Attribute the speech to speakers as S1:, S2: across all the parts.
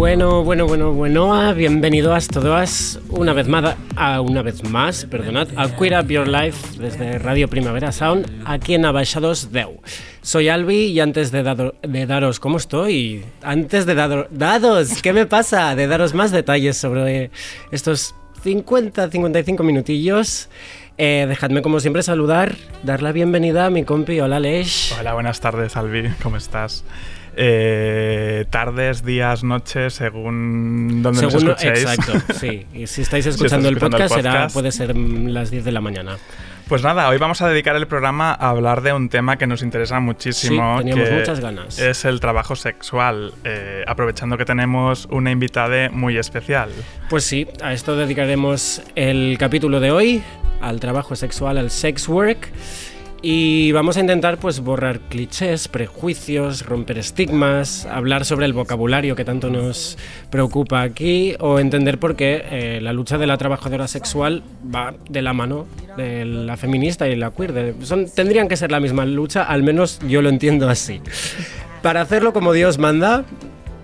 S1: Bueno, bueno, bueno, bueno, bienvenidos todos una vez más, a una vez más, perdonad, a Queer Up Your Life desde Radio Primavera Sound, aquí en Abaixados Deu. Soy Albi y antes de, daros cómo estoy, antes de daros, dados, ¿qué me pasa? De daros más detalles sobre estos 50, 55 minutillos, eh, dejadme como siempre saludar, dar la bienvenida a mi compi. Hola, Lesh.
S2: Hola, buenas tardes, Albi, ¿cómo estás? Eh, tardes, días, noches, según donde nos escuchéis.
S1: Exacto, sí. Y si estáis escuchando, el, podcast, Será, puede ser las 10 de la mañana.
S2: Pues nada, hoy vamos a dedicar el programa a hablar de un tema que nos interesa muchísimo.
S1: Sí, teníamos muchas ganas.
S2: Es el trabajo sexual, eh, aprovechando que tenemos una invitada muy especial.
S1: Pues sí, a esto dedicaremos el capítulo de hoy, al trabajo sexual, al sex work. Y vamos a intentar pues borrar clichés, prejuicios, romper estigmas, hablar sobre el vocabulario que tanto nos preocupa aquí o entender por qué eh, la lucha de la trabajadora sexual va de la mano de la feminista y la queer. tendrían que ser la misma lucha, al menos yo lo entiendo así. Para hacerlo como Dios manda,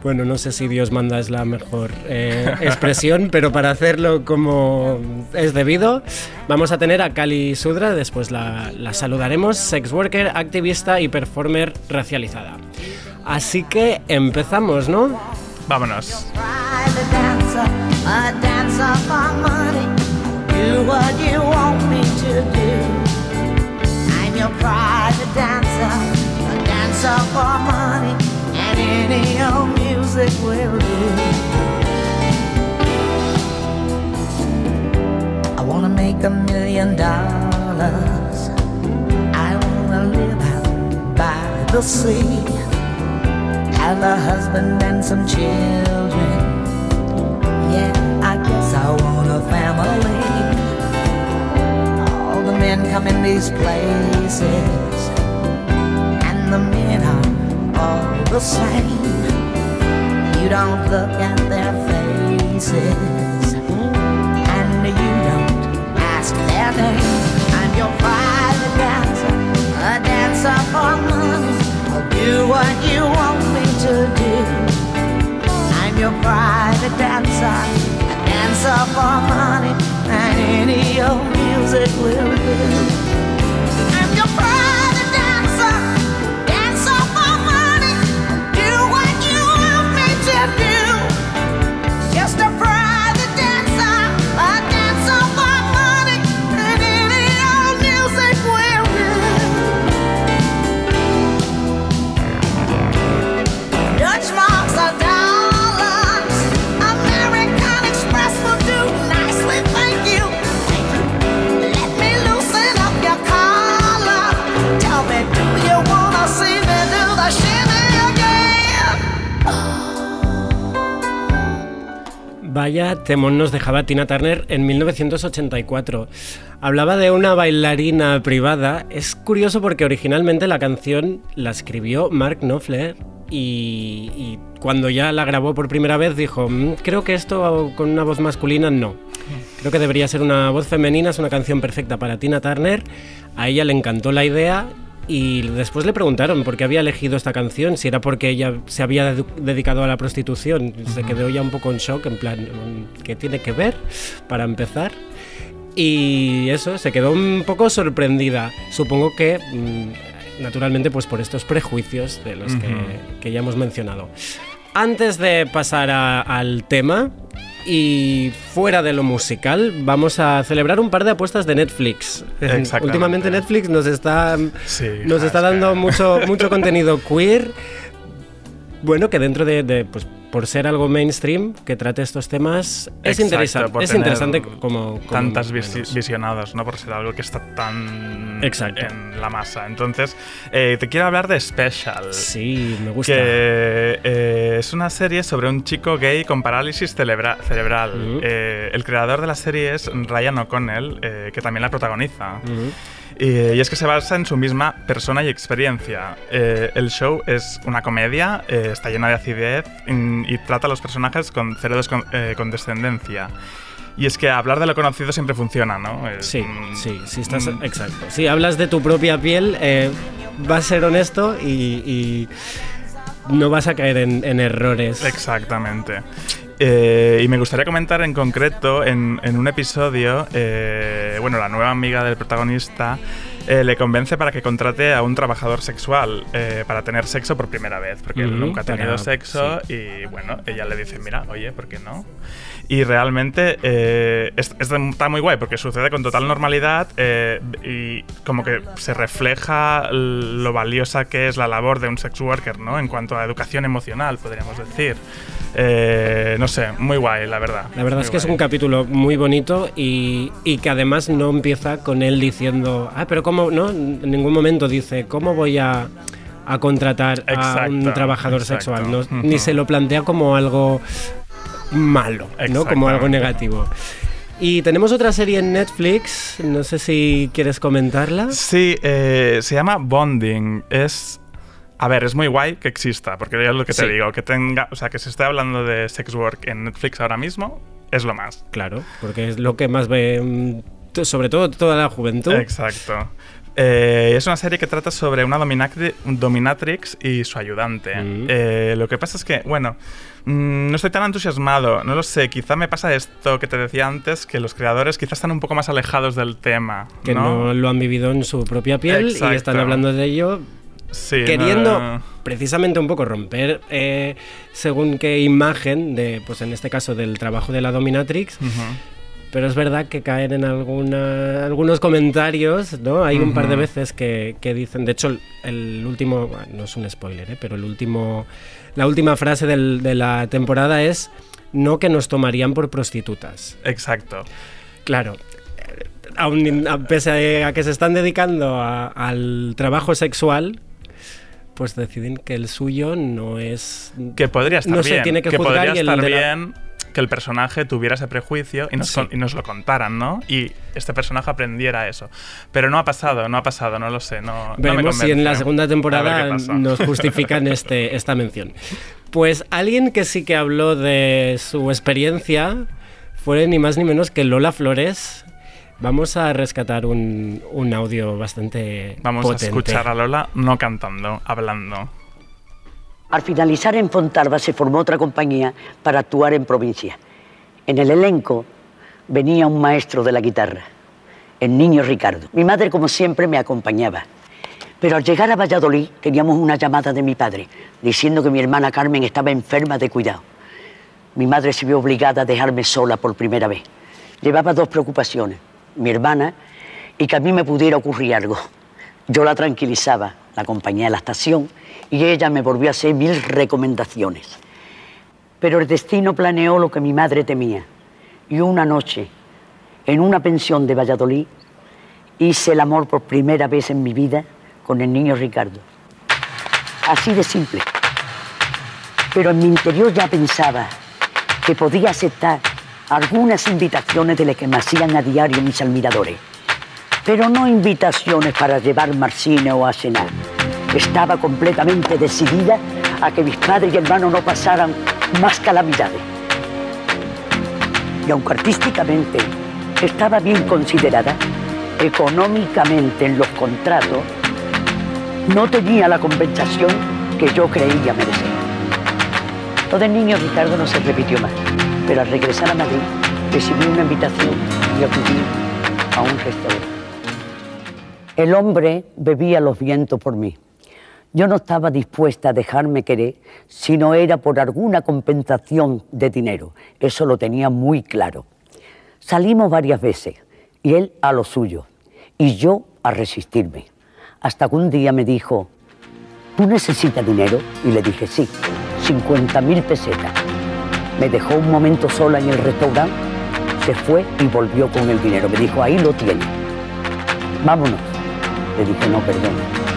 S1: bueno, no sé si Dios manda es la mejor eh, expresión, pero para hacerlo como es debido, vamos a tener a Kali Sudra, después la, la saludaremos, sex worker, activista y performer racializada. Así que empezamos, ¿no?
S2: Vámonos. any old music will. I wanna make a million dollars. I wanna live out by the sea. Have a husband and some children. Yeah, I guess I want a family. All the men come in these places, and the men are all the same. You don't look at their faces, and you don't ask their name. I'm your private dancer, a dancer for money. I'll do what you want me to do. I'm your private dancer, a dancer for money, and any old music will do.
S1: Vaya temón nos dejaba Tina Turner en 1984. Hablaba de una bailarina privada. Es curioso porque originalmente la canción la escribió Mark Knopfler y, cuando ya la grabó por primera vez dijo, mm, creo que esto con una voz masculina no. Creo que debería ser una voz femenina, es una canción perfecta para Tina Turner. A ella le encantó la idea y después le preguntaron por qué había elegido esta canción, si era porque ella se había dedicado a la prostitución. Se quedó ya un poco en shock, en plan, ¿qué tiene que ver? Para empezar. Y eso, se quedó un poco sorprendida. Supongo que, mm, naturalmente, pues por estos prejuicios de los que, ya hemos mencionado. Antes de pasar al tema, y fuera de lo musical, vamos a celebrar un par de apuestas de Netflix. Últimamente Netflix nos está, nos está dando mucho, mucho contenido queer. Bueno, que dentro de, pues, por ser algo mainstream que trate estos temas es,
S3: Exacto,
S1: es interesante como, como
S3: tantas
S1: menos.
S3: visi- visionadas, ¿no? Por ser algo que está tan
S1: Exacto.
S3: en la masa. Entonces, eh, te quiero hablar de Special.
S1: Sí, me gusta.
S3: Que eh, es una serie sobre un chico gay con parálisis celebra- cerebral.
S1: Ujú.
S3: Eh, el creador de la serie es Ryan O'Connell, eh, que también la protagoniza.
S1: Ujú.
S3: Y, y es que se basa en su misma persona y experiencia. Eh, el show es una comedia, eh, está llena de acidez y trata a los personajes con cero eh, condescendencia. Y es que hablar de lo conocido siempre funciona, ¿no?
S1: Sí, sí, sí, estás.
S3: mm,
S1: Exacto. Si hablas de tu propia piel, vas a ser honesto y, y no vas a caer en, en errores.
S3: Exactamente. Eh, y me gustaría comentar en concreto en, en un episodio, eh, bueno, la nueva amiga del protagonista eh, le convence para que contrate a un trabajador sexual para tener sexo por primera vez, porque él nunca ha tenido
S1: para-
S3: sexo y bueno, ella le dice, mira, oye, ¿por qué no? Y realmente eh, es- es- está muy guay porque sucede con total normalidad eh, y como que se refleja lo valiosa que es la labor de un sex worker, ¿no? En cuanto a educación emocional, podríamos decir. Eh, no sé, muy guay, la verdad.
S1: La verdad
S3: Muy
S1: es que es un capítulo muy bonito y, y que además no empieza con él diciendo, ah, pero ¿cómo? No, en ningún momento dice, ¿cómo voy a, a contratar a un trabajador
S3: exacto.
S1: sexual? No-. Ni se lo plantea como algo malo, ¿no? Como algo negativo. Y tenemos otra serie en Netflix, no sé si quieres comentarla.
S3: Sí, eh, se llama Bonding. Es. A ver, es muy guay que exista, porque ya es lo que te
S1: Sí.
S3: digo, que tenga, o sea, que se esté hablando de sex work en Netflix ahora mismo, es lo más.
S1: Claro, porque es lo que más ve, mm, sobre todo toda la juventud.
S3: Exacto. Eh, es una serie que trata sobre una dominatrix y su ayudante.
S1: Mm.
S3: Eh, lo que pasa es que, bueno, mm, no estoy tan entusiasmado, no lo sé, quizá me pasa esto que te decía antes, que los creadores quizás están un poco más alejados del tema.
S1: que no lo han vivido en su propia piel y están hablando de ello
S3: Sí,
S1: queriendo
S3: no-
S1: precisamente un poco romper eh, según qué imagen de pues en este caso del trabajo de la dominatrix. Pero es verdad que caen en alguna, algunos comentarios no hay un par de veces que, que dicen de hecho el, el último bueno, no es un spoiler ¿eh? pero el último la última frase del- de la temporada es no que nos tomarían por prostitutas
S3: Exacto.
S1: Claro. eh, aun- a- pese a que se están dedicando a- al trabajo sexual, pues deciden que el suyo no es.
S3: Que podría estar
S1: No se
S3: bien.
S1: tiene que juzgar
S3: podría
S1: y el
S3: estar
S1: de la-
S3: bien que el personaje tuviera ese prejuicio y nos,
S1: Sí.
S3: con- y nos lo contaran, ¿no? Y este personaje aprendiera eso. Pero no ha pasado, no ha pasado, no lo sé. No, no me
S1: Veremos si en la segunda temporada nos justifican este, esta mención. Pues alguien que sí que habló de su experiencia fue ni más ni menos que Lola Flores. Vamos a rescatar un, un audio bastante
S3: Vamos
S1: potente.
S3: a escuchar a Lola no cantando, hablando.
S4: Al finalizar en Fontalba se formó otra compañía para actuar en provincia. En el elenco venía un maestro de la guitarra, el niño Ricardo. Mi madre, como siempre, me acompañaba. Pero al llegar a Valladolid teníamos una llamada de mi padre diciendo que mi hermana Carmen estaba enferma de cuidado. Mi madre se vio obligada a dejarme sola por primera vez. Llevaba dos preocupaciones, mi hermana y que a mí me pudiera ocurrir algo. Yo la tranquilizaba, la acompañé a la estación y ella me volvió a hacer mil recomendaciones. Pero el destino planeó lo que mi madre temía. Y una noche, en una pensión de Valladolid, hice el amor por primera vez en mi vida con el niño Ricardo. Así de simple. Pero en mi interior ya pensaba que podía aceptar algunas invitaciones de las que me hacían a diario mis admiradores. Pero no invitaciones para llevarme al cine o a cenar. Estaba completamente decidida a que mis padres y hermanos no pasaran más calamidades. Y aunque artísticamente estaba bien considerada, económicamente en los contratos no tenía la compensación que yo creía merecer. Lo del niño Ricardo no se repitió más, pero al regresar a Madrid recibí una invitación y acudí a un restaurante. El hombre bebía los vientos por mí. Yo no estaba dispuesta a dejarme querer si no era por alguna compensación de dinero. Eso lo tenía muy claro. Salimos varias veces y él a lo suyo y yo a resistirme. Hasta que un día me dijo, ¿tú necesitas dinero? Y le dije, sí, 50 mil pesetas. Me dejó un momento sola en el restaurante, se fue y volvió con el dinero. Me dijo, ahí lo tiene. Vámonos. Le dije, no, perdona.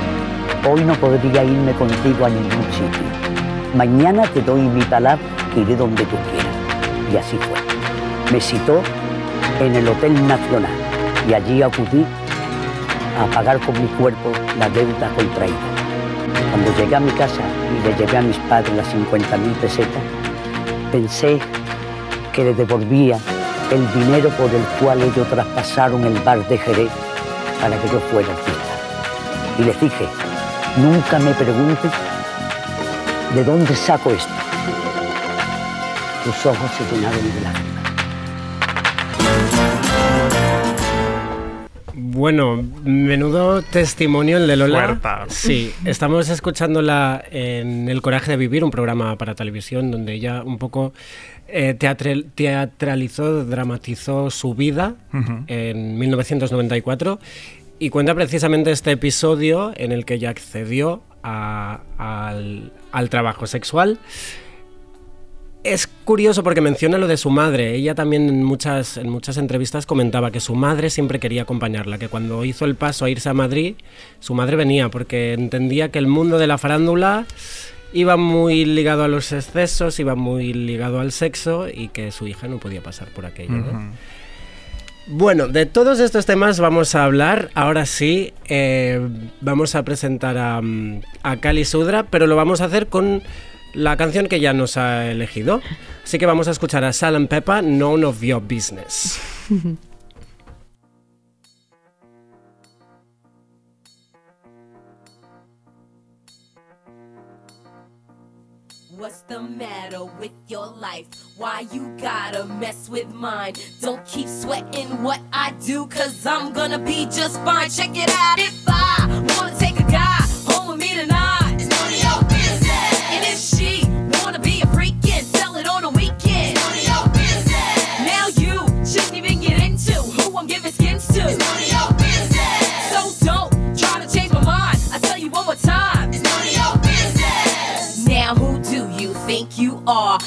S4: Hoy no podría irme contigo a ningún sitio. Mañana te doy mi palabra que iré donde tú quieras. Y así fue. Me citó en el Hotel Nacional y allí acudí a pagar con mi cuerpo la deuda contraída. Cuando llegué a mi casa y le llevé a mis padres las 50 mil pesetas, pensé que le devolvía el dinero por el cual ellos traspasaron el bar de Jerez para que yo fuera artista. Y les dije, nunca me preguntes de dónde saco esto. Sus ojos se llenaron de lágrimas.
S1: Bueno, menudo testimonio el de Lola.
S3: Fuerza.
S1: Sí, estamos escuchándola en El Coraje de Vivir, un programa para televisión donde ella un poco eh, teatralizó, dramatizó su vida en 1994 y cuenta precisamente este episodio en el que ella accedió al, trabajo sexual. Es curioso porque menciona lo de su madre. Ella también en muchas, en muchas entrevistas comentaba que su madre siempre quería acompañarla, que cuando hizo el paso a irse a Madrid, su madre venía porque entendía que el mundo de la farándula iba muy ligado a los excesos, iba muy ligado al sexo y que su hija no podía pasar por aquello. Bueno, de todos estos temas vamos a hablar. Ahora sí, eh, vamos a presentar a, mm, a Cali Sudra, pero lo vamos a hacer con la canción que ya nos ha elegido. Así que vamos a escuchar a Sal and Peppa, None of Your Business.
S5: What's the matter with your life? Why you gotta mess with mine? Don't keep sweating what I do, cause I'm gonna be just fine. Check it out. If I wanna take a guy home with me tonight, it's none of your business. And if she wanna be a freak and sell it on a weekend, it's none of your business. Now you shouldn't even get into who I'm giving skins to. It's none of your business. So don't try to change my mind. I tell you one more time, it's none of your business. Now who do you think you are?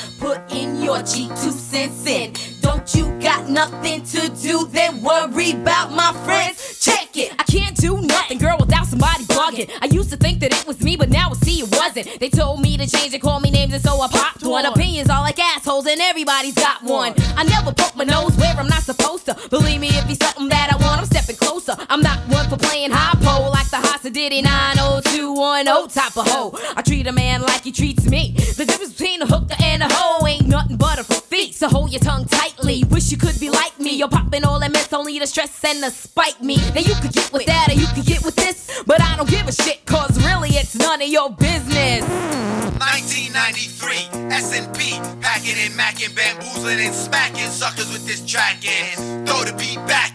S5: Your G two cents in. Don't you got nothing to do? Then worry about my friends. Check it. I can't do nothing, girl, without somebody bugging. I used to think that it was me, but now I see it wasn't. They told me to change and call me names, and so I popped one. Opinions are like assholes, and everybody's got one. I never poke my nose where I'm not supposed to. Believe me, if he's something that I want, I'm stepping closer. I'm not one for playing high pole like the Hasa Diddy 90210 type of hoe. I treat a man like he treats me. The difference between a hooker nothing but a feet. So hold your tongue tightly. Wish you could be like me. You're popping all that mess only to stress and to spite me. Now you could get with that or you could get with this. But I don't give a shit, cause really it's none of your business.
S6: 1993, S&P, packing and macking, bamboozling and smacking suckers with this track throw the beat back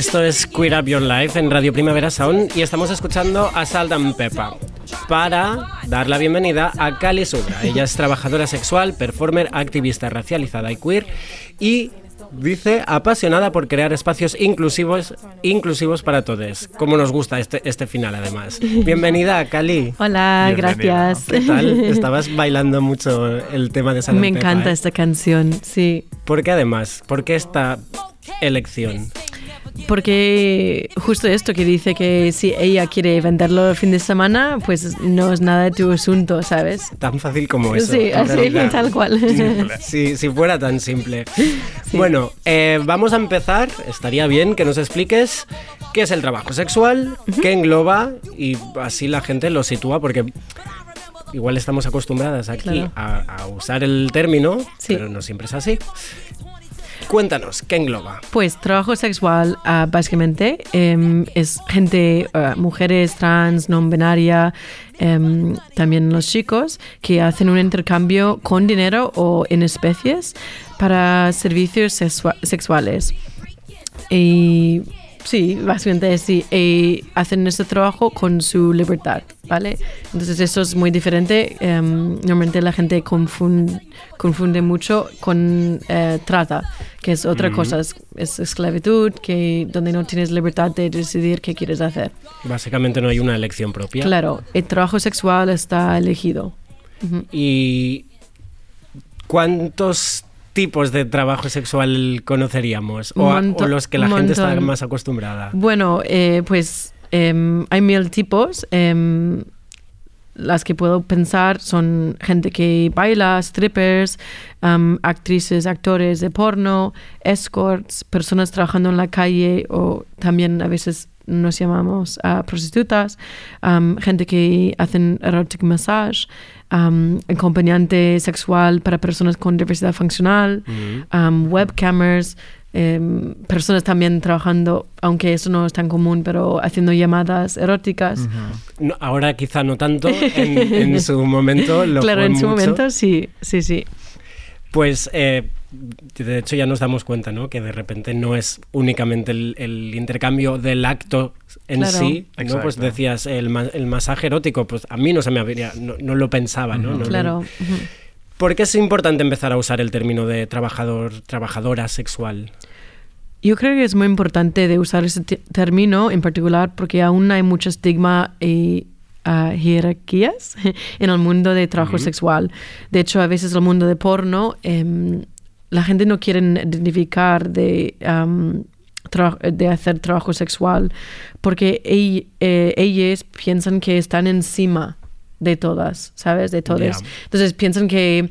S1: Esto es Queer Up Your Life en Radio Primavera Sound y estamos escuchando a Salt and Peppa para dar la bienvenida a Cali Sudra. Ella es trabajadora sexual, performer, activista racializada y queer y dice apasionada por crear espacios inclusivos inclusivos para todos. Como nos gusta este, este final además. Bienvenida Cali.
S7: Hola,
S3: Bienvenida.
S7: gracias.
S1: ¿Qué tal? Estabas bailando mucho el tema de Salt and
S7: Me encanta
S1: ¿eh?
S7: esta canción, sí.
S1: ¿Por qué además? ¿Por qué esta elección?
S7: Porque justo esto que dice que si ella quiere venderlo el fin de semana, pues no es nada de tu asunto, ¿sabes?
S1: Tan fácil como eso.
S7: sí, así, tal cual.
S1: Si, si fuera tan simple. Bueno, eh, vamos a empezar. Estaría bien que nos expliques qué es el trabajo sexual, qué engloba y así la gente lo sitúa porque igual estamos acostumbradas aquí
S7: Claro.
S1: a, a usar el término,
S7: Sí.
S1: pero no siempre es así. Cuéntanos, ¿qué engloba?
S7: Pues trabajo sexual, ah, básicamente, em, es gente, ah, mujeres trans, no binaria, em, también los chicos, que hacen un intercambio con dinero o en especies para servicios sexua- sexuales. Y Sí, básicamente sí. Y hacen este trabajo con su libertad, ¿vale? Entonces eso es muy diferente. Em, normalmente la gente confunde, confunde mucho con eh, trata, que es otra cosa, es, es esclavitud, que, donde no tienes libertad de decidir qué quieres hacer.
S1: Básicamente no hay una elección propia.
S7: Claro, el trabajo sexual está elegido.
S1: ¿Y cuántos tipos de trabajo sexual conoceríamos? O,
S7: monto-
S1: o los que la
S7: un
S1: gente está
S7: montón.
S1: más acostumbrada.
S7: Bueno, eh, pues em, hay mil tipos. em, las que puedo pensar son gente que baila, strippers, am, actrices, actores de porno, escorts, personas trabajando en la calle o también a veces nos llamamos a prostitutas, am, gente que hacen erotic massage, acompañante sexual para personas con diversidad funcional, am, webcamers, em, personas también trabajando, aunque eso no es tan común, pero haciendo llamadas eróticas.
S1: No, ahora quizá no tanto, en, en su momento lo
S7: claro,
S1: fue
S7: en su
S1: mucho.
S7: momento sí, sí, sí.
S1: Pues eh, de hecho ya nos damos cuenta, ¿no? Que de repente no es únicamente el, el intercambio del acto en
S7: Claro.
S1: sí, ¿no? Pues decías el, ma- el masaje erótico, pues a mí no se me habría, no, no lo pensaba, ¿no?
S7: Claro. ujú.
S1: ¿Por qué es importante empezar a usar el término de trabajador, trabajadora sexual?
S7: Yo creo que es muy importante de usar ese término en particular porque aún hay mucho estigma y ah, jerarquías en el mundo de trabajo sexual. De hecho, a veces el mundo de porno, em, la gente no quiere identificar de, tra- de hacer trabajo sexual porque ell- eh, ellas piensan que están encima de todas, ¿sabes? De todas. Entonces piensan que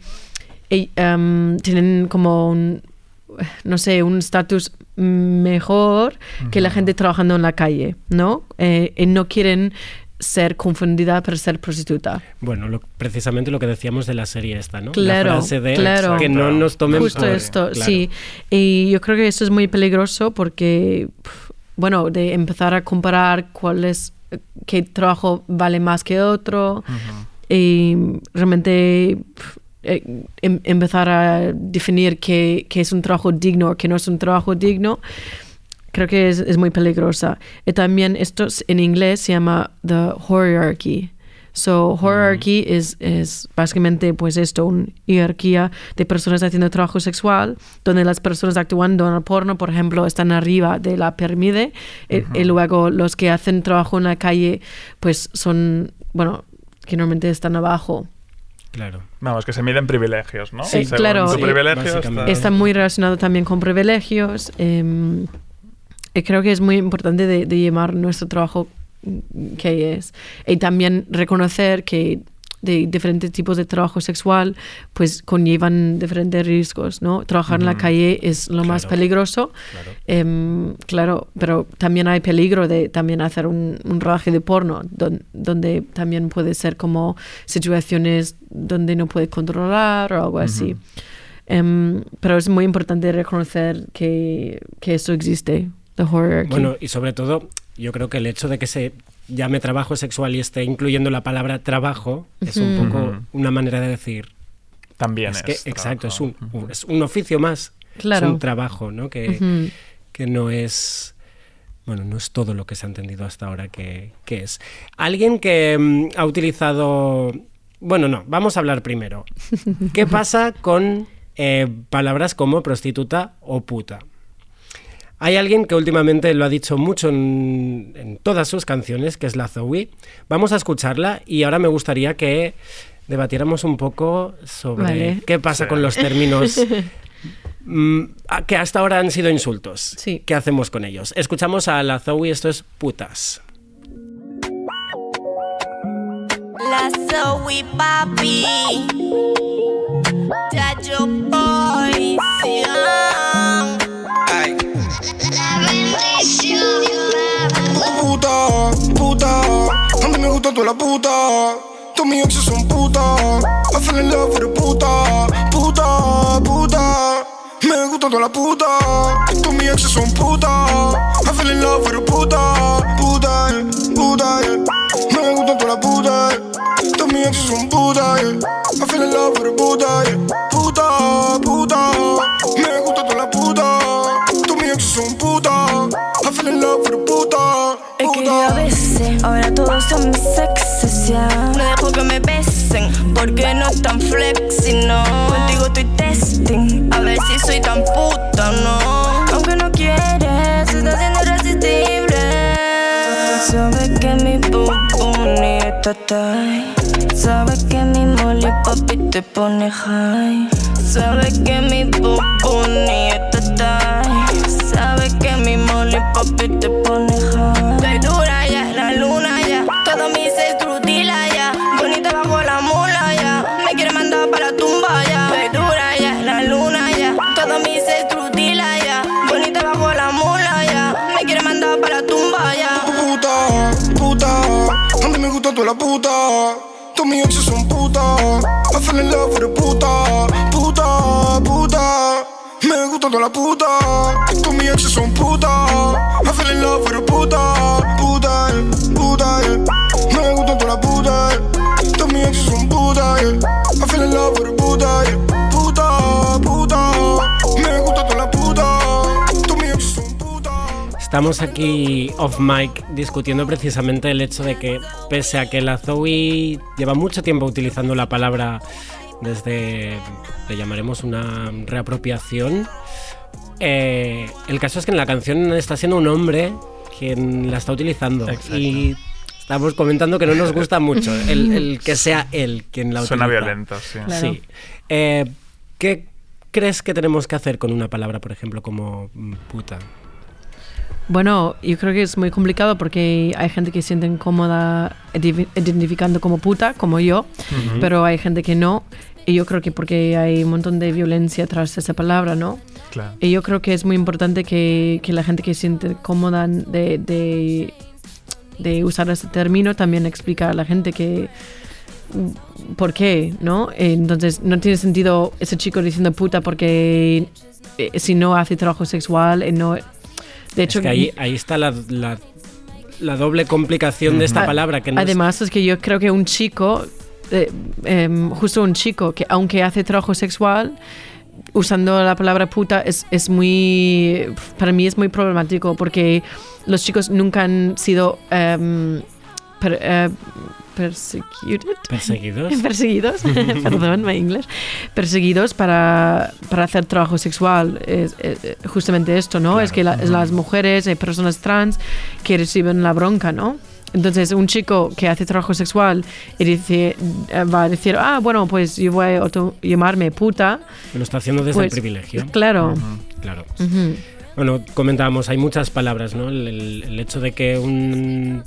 S7: am, tienen como un, no sé, un estatus mejor que la gente trabajando en la calle, ¿no? Eh, y no quieren ser confundida por ser prostituta.
S1: Bueno, lo- precisamente lo que decíamos de la serie esta, ¿no?
S7: Claro,
S1: la frase de
S7: claro.
S1: que no nos tomen
S7: Justo
S1: por-
S7: esto,
S1: claro.
S7: sí. Y yo creo que eso es muy peligroso porque, bueno, de empezar a comparar cuál es, qué trabajo vale más que otro y realmente eh, em- empezar a definir qué, qué es un trabajo digno o qué no es un trabajo digno. Creo que es, es muy peligrosa. Y también esto es- en inglés se llama the hierarchy. So, hierarchy es, es básicamente pues esto, una jerarquía de personas haciendo trabajo sexual, donde las personas actuando en el porno, por ejemplo, están arriba de la pirámide y- y, luego los que hacen trabajo en la calle pues son, bueno, que normalmente están abajo.
S1: Claro.
S3: Vamos, que se miden privilegios, ¿no?
S7: Sí,
S3: Según
S7: claro.
S3: Tu privilegio está-
S7: Está muy relacionado también con privilegios. y creo que es muy importante de, de llamar nuestro trabajo que es. Y también reconocer que de diferentes tipos de trabajo sexual pues conllevan diferentes riesgos, ¿no? Trabajar en la calle es lo más
S1: Claro.
S7: peligroso,
S1: Claro.
S7: Em, claro, pero también hay peligro de también hacer un, un rodaje de porno, don- donde también puede ser como situaciones donde no puede controlar o algo así. Em, pero es muy importante reconocer que, que eso existe, the hierarchy.
S1: Bueno, y sobre todo, yo creo que el hecho de que se llame trabajo sexual y esté incluyendo la palabra trabajo es un poco una manera de decir.
S3: También
S1: es
S3: es.
S1: que, exacto, es un, es un oficio más.
S7: Claro.
S1: Es un trabajo, ¿no? Que, que no es. Bueno, no es todo lo que se ha entendido hasta ahora que, que es. Alguien que mm, ha utilizado. Bueno, no, vamos a hablar primero. ¿Qué pasa con eh, palabras como prostituta o puta? Hay alguien que últimamente lo ha dicho mucho en, en todas sus canciones, que es la Zoe. Vamos a escucharla y ahora me gustaría que debatiéramos un poco sobre
S7: Vale.
S1: qué pasa con los términos mm, que hasta ahora han sido insultos.
S7: Sí.
S1: ¿Qué hacemos con ellos? Escuchamos a la Zoe, esto es putas.
S8: La Zoe papi.
S9: Puta, puta. A mí me gusta toda la puta. Todos mis exes son puta. I fell in love with a puta, puta, puta. Me gusta toda la puta. Todos mis exes son puta. I fell in love with a puta, puta, puta. Me gusta toda la puta. Todos mis exes son puta. I fell in love with a puta, puta, puta. Gusta
S10: mi sexesia. No dejo que me besen, porque no tan flexi, no. Contigo estoy testing, a ver si soy tan puta, no. Aunque no quieres, está siendo irresistible. Sabe que mi bomboni está tight. Sabe que mi molly papi te pone high. Sabe que mi bomboni está tight. Sabe que mi molly papi te pone high. La
S9: puta. Todos mis exes son putas. I fell in love with a puta, puta, puta. Me gusta toda la puta. Todos mis exes son putas. I fell in love with a puta, puta, puta. Me gusta toda la puta. yeah. Todos mis exes son putas. yeah. I fell in love
S1: Estamos aquí off mic discutiendo precisamente el hecho de que, pese a que la Zoe lleva mucho tiempo utilizando la palabra desde, le llamaremos una reapropiación, eh, el caso es que en la canción está siendo un hombre quien la está utilizando.
S3: Exacto.
S1: Y estamos comentando que no nos gusta mucho el, el que sea él quien la
S3: Suena
S1: utiliza.
S3: violento, sí.
S7: Claro.
S1: Sí. Eh, ¿Qué crees que tenemos que hacer con una palabra, por ejemplo, como mm, puta?
S7: Bueno, yo creo que es muy complicado porque hay gente que se siente incómoda identi- identificando como puta, como yo, pero hay gente que no. Y yo creo que porque hay un montón de violencia tras esa palabra, ¿no?
S3: Claro.
S7: Y yo creo que es muy importante que, que la gente que se siente cómoda de, de, de usar ese término también explica a la gente que mm, por qué, ¿no? Entonces no tiene sentido ese chico diciendo puta porque eh, si no hace trabajo sexual, eh, no... De hecho,
S1: es que ahí, ahí está la, la- la doble complicación de esta palabra. Que no
S7: Además, es que yo creo que un chico, eh, em, justo un chico, que aunque hace trabajo sexual, usando la palabra puta es, es muy, para mí es muy problemático porque los chicos nunca han sido em, per- eh, persecuted.
S1: perseguidos.
S7: perseguidos, perdón, mi inglés, perseguidos para, para hacer trabajo sexual. Es, es justamente esto, ¿no? Es que la- las mujeres, hay personas trans que reciben la bronca, ¿no? Entonces, un chico que hace trabajo sexual y dice, eh, va a decir, ah, bueno, pues yo voy a llamarme puta.
S1: Lo está haciendo desde
S7: Pues,
S1: el privilegio.
S7: Claro.
S1: Claro.
S7: Ujú.
S1: Bueno, comentábamos, hay muchas palabras, ¿no? El, el- el hecho de que un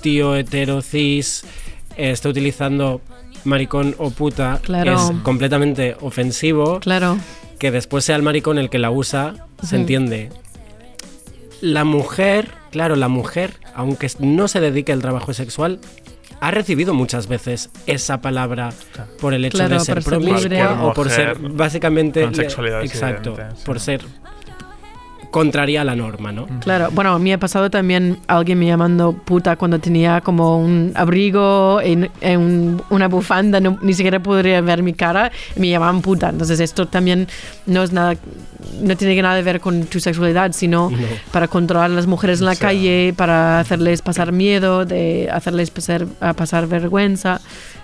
S1: tío hetero cis eh, esté utilizando maricón o puta
S7: Claro.
S1: es completamente ofensivo.
S7: Claro.
S1: Que después sea el maricón el que la usa, se entiende. La mujer, claro, la mujer, aunque no se dedique al trabajo sexual, ha recibido muchas veces esa palabra por el hecho
S7: Claro,
S1: de ser promiscua o por ser básicamente
S3: con sexualidad
S1: exacto, por ser contraria a la norma, ¿no?
S7: Claro, bueno, a mí ha pasado también alguien me llamando puta cuando tenía como un abrigo, en, en un- una bufanda, no- ni siquiera podría ver mi cara, me llamaban puta. Entonces esto también no es nada, no tiene nada que ver con tu sexualidad, sino
S1: No.
S7: para controlar a las mujeres en la calle, para hacerles pasar miedo, de hacerles pasar, vergüenza.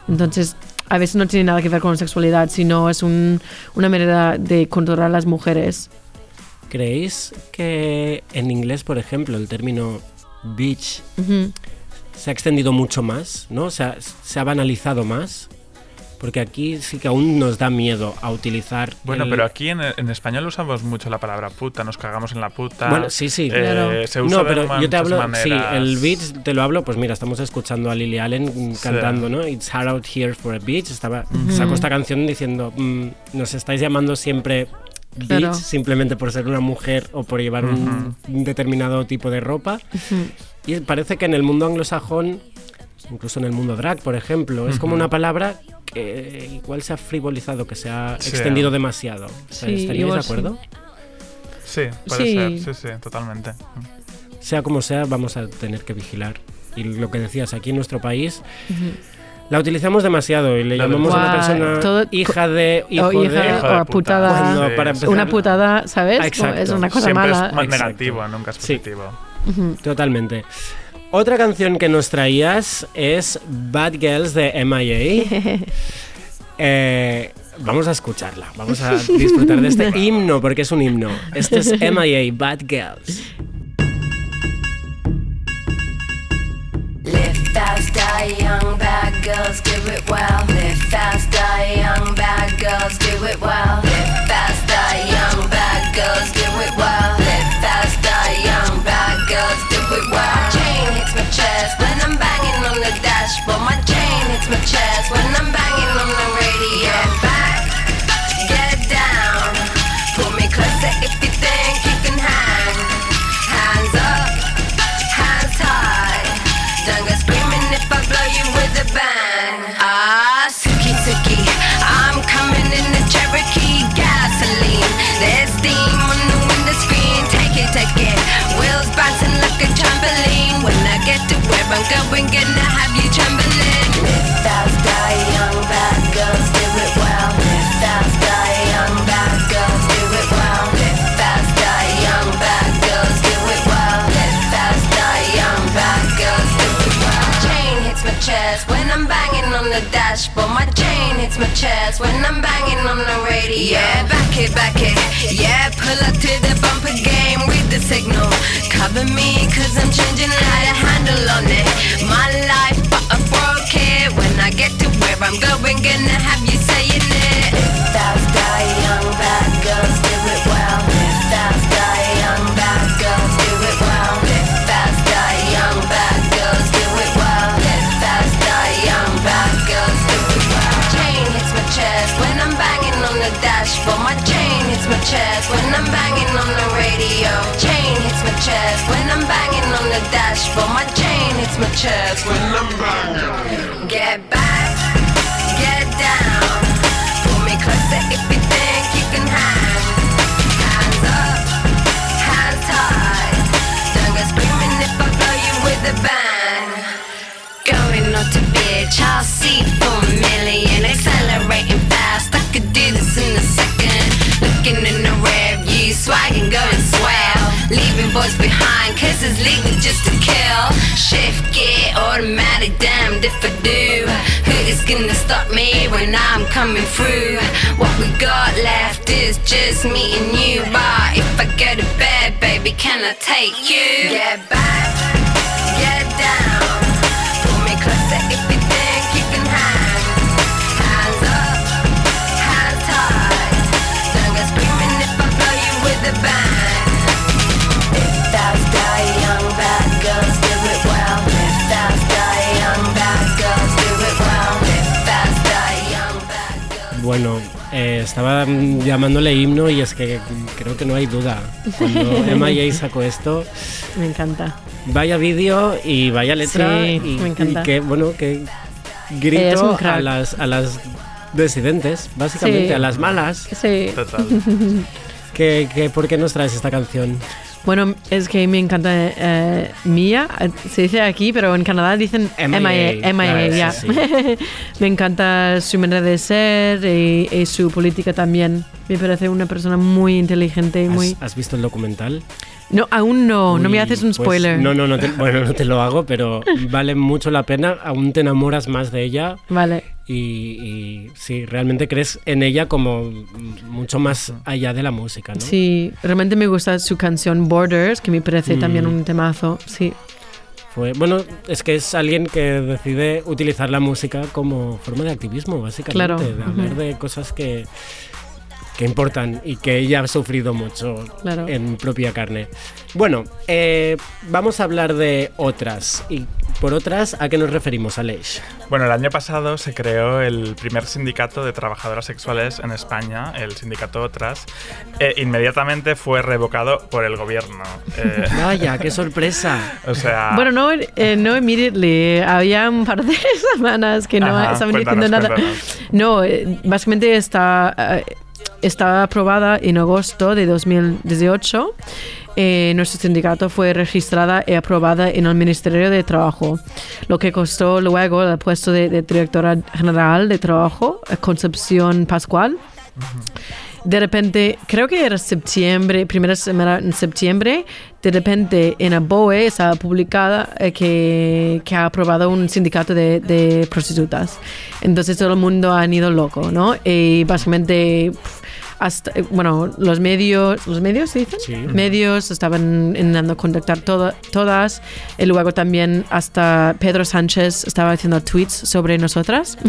S7: Entonces a veces no tiene nada que ver con sexualidad, sino es un- una manera de controlar a las mujeres.
S1: ¿Creéis que en inglés, por ejemplo, el término bitch
S7: Ujú.
S1: se ha extendido mucho más, ¿no? Se ha, se ha banalizado más. Porque aquí sí que aún nos da miedo a utilizar.
S3: Bueno,
S1: el-
S3: pero aquí en, en español usamos mucho la palabra puta, nos cagamos en la puta.
S1: Bueno, sí, sí.
S3: Eh,
S7: Claro.
S3: Se usa
S1: no,
S3: de
S1: pero yo te hablo, sí,
S3: maneras.
S1: el beach te lo hablo, pues mira, estamos escuchando a Lily Allen mm,
S3: Sí.
S1: cantando, ¿no? It's hard out here for a beach. Estaba, sacó esta canción diciendo, mm, nos estáis llamando siempre
S7: Claro.
S1: simplemente por ser una mujer o por llevar un, un determinado tipo de ropa.
S7: Ujú.
S1: Y parece que en el mundo anglosajón, incluso en el mundo drag, por ejemplo, es como una palabra que igual se ha frivolizado, que se ha
S3: Sí.
S1: extendido demasiado.
S7: Sí,
S1: ¿Estaríais de
S7: igual sí.
S1: acuerdo?
S3: Sí, puede
S7: Sí.
S3: ser, sí, sí, totalmente.
S1: sea como sea, vamos a tener que vigilar. Y lo que decías, aquí en nuestro país la utilizamos demasiado y le
S3: La
S1: llamamos a una persona
S7: todo-
S1: hija de, hijo
S7: o hija
S1: de...
S3: Hijo
S7: putada.
S1: Cuando
S3: Sí.
S1: para empezar-
S7: Una putada, ¿sabes?
S1: Exacto.
S7: Es una cosa
S3: Siempre
S7: mala.
S3: es más negativo, nunca es
S1: Sí.
S3: positivo.
S1: Totalmente. Otra canción que nos traías es Bad Girls de MIA. Eh, vamos a escucharla, vamos a disfrutar de este himno porque es un himno. Este es MIA, Bad Girls.
S8: Live fast, die young, bad girls, do it well. Live fast, die young, bad girls, do it well. Live fast, die young, bad girls, do it well. Live fast, die young, bad girls, do it well. My chain hits my chest when I'm banging on the dashboard. My chain hits my chest when I'm banging on the Bangka, we're gonna have you. On the dashboard. My chain hits my chest when I'm banging on the radio. Yeah, back it, back it. Yeah, pull up to the bumper game. with the signal. Cover me, cause I'm changing how to handle on it. My life, but I broke it. When I get to where I'm going, gonna have you saying it. Live fast, die young, bad girls do it well. Live fast, die hits my chest when I'm banging on the radio. Chain hits my chest when I'm banging on the dashboard. My chain hits my chest when I'm banging. Get back, get down. Pull me closer if you think you can hang. Hands up, hands high. Don't go screaming if I blow you with a bang. Going not to bitch, I'll see for a million. Accelerating fast, I could do this in a second. In the rear view, swagging, going swell. Leaving boys behind, cause it's legal just to kill. Shift gear, automatic, damned if I do. Who is gonna stop me when I'm coming through? What we got left is just me and you. But if I go to bed, baby, can I take you? Get back, get down. Pull me closer
S1: Bueno, eh, estaba llamándole himno y es que creo que no hay duda. Cuando MIA sacó esto,
S7: Me encanta.
S1: vaya vídeo y vaya letra.
S7: Sí,
S1: y,
S7: me encanta.
S1: y que, bueno, que grito a las, a las disidentes, básicamente,
S7: Sí.
S1: a las malas.
S7: Sí.
S3: Total.
S1: Que, que, ¿Por qué nos traes esta canción?
S7: Bueno, es que me encanta eh, Mia, se dice aquí, pero en Canadá dicen
S1: MIA,
S7: MIA, ya.
S1: sí,
S7: me encanta su manera de ser y, y su política también. Me parece una persona muy inteligente y muy...
S1: ¿Has, has visto el documental?
S7: No, aún no, no me
S1: Uy,
S7: haces un
S1: pues,
S7: spoiler.
S1: no, no, no te, bueno, no te lo hago, pero vale mucho la pena. Aún te enamoras más de ella
S7: Vale,
S1: y, y sí, realmente crees en ella como mucho más allá de la música, ¿no?
S7: sí, realmente me gusta su canción Borders, que me parece
S1: Mm.
S7: también un temazo, sí.
S1: Bueno, es que es alguien que decide utilizar la música como forma de activismo, básicamente,
S7: Claro,
S1: de hablar
S7: ujú.
S1: de cosas que, que importan y que ella ha sufrido mucho
S7: Claro.
S1: en propia carne. Bueno, eh, vamos a hablar de otras. Y por otras, ¿a qué nos referimos, Aleix?
S3: Bueno, el año pasado se creó el primer sindicato de trabajadoras sexuales en España, el sindicato Otras. e inmediatamente fue revocado por el gobierno. Eh,
S1: Vaya, qué sorpresa.
S3: o sea,
S7: Bueno, no, eh, no immediately. Había un par de semanas que no
S3: Ajá,
S7: estaban diciendo nada.
S3: cuéntanos.
S7: No, eh, básicamente está, está aprobada en agosto de 2018. Eh, nuestro sindicato fue registrada y aprobada en el Ministerio de Trabajo, lo que costó luego el puesto de, de directora general de trabajo, eh, Concepción Pascual. de repente, creo que era septiembre, primera semana en septiembre, de repente en ABOE está publicada eh, que, que ha aprobado un sindicato de, de prostitutas. Entonces todo el mundo ha ido loco, ¿no? Y básicamente... hasta, eh, bueno, los medios, ¿los medios se dicen?
S1: Sí.
S7: Medios estaban intentando contactar todo- todas. Y luego también hasta Pedro Sánchez estaba haciendo tweets sobre nosotras.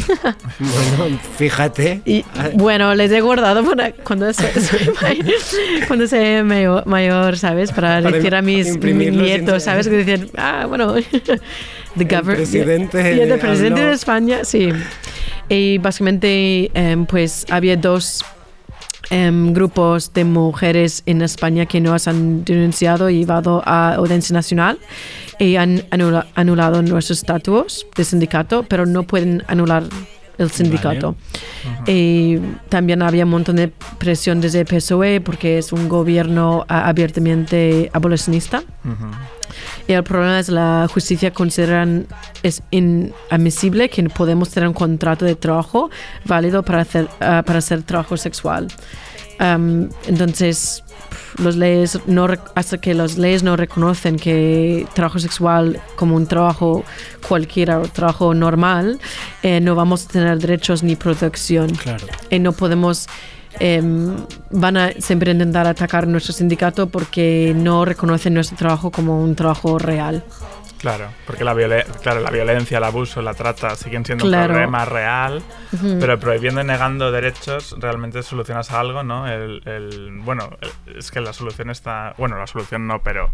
S1: Bueno, fíjate.
S7: Y bueno, les he guardado para cuando se- soy mayor, cuando sea mayor, mayor, ¿sabes? Para,
S1: Para
S7: decir a mis nietos, ¿sabes? Que decir, ah, bueno, the gover-
S1: presidente
S7: the presidente de España, sí. Y básicamente, em, pues había dos em, grupos de mujeres en España que nos han denunciado y llevado a Audiencia Nacional y han anula- anulado nuestros estatutos de sindicato, pero no pueden anular el sindicato. Y también había un montón de presión desde el PSOE porque es un gobierno ah, abiertamente abolicionista. Y el problema es la justicia consideran es inadmisible que podemos tener un contrato de trabajo válido para hacer, ah, para hacer trabajo sexual. Am, entonces, los leyes no, hasta que las leyes no reconocen que trabajo sexual como un trabajo cualquiera o trabajo normal, eh, no vamos a tener derechos ni protección
S1: Claro.
S7: y no podemos em, van a siempre intentar atacar nuestro sindicato porque no reconocen nuestro trabajo como un trabajo real.
S3: Claro, porque la, violen- claro, la violencia, el abuso, la trata siguen siendo
S7: Claro.
S3: un problema real, pero prohibiendo y negando derechos realmente solucionas algo, ¿no? El, el- bueno, el- es que la solución está... Bueno, la solución no, pero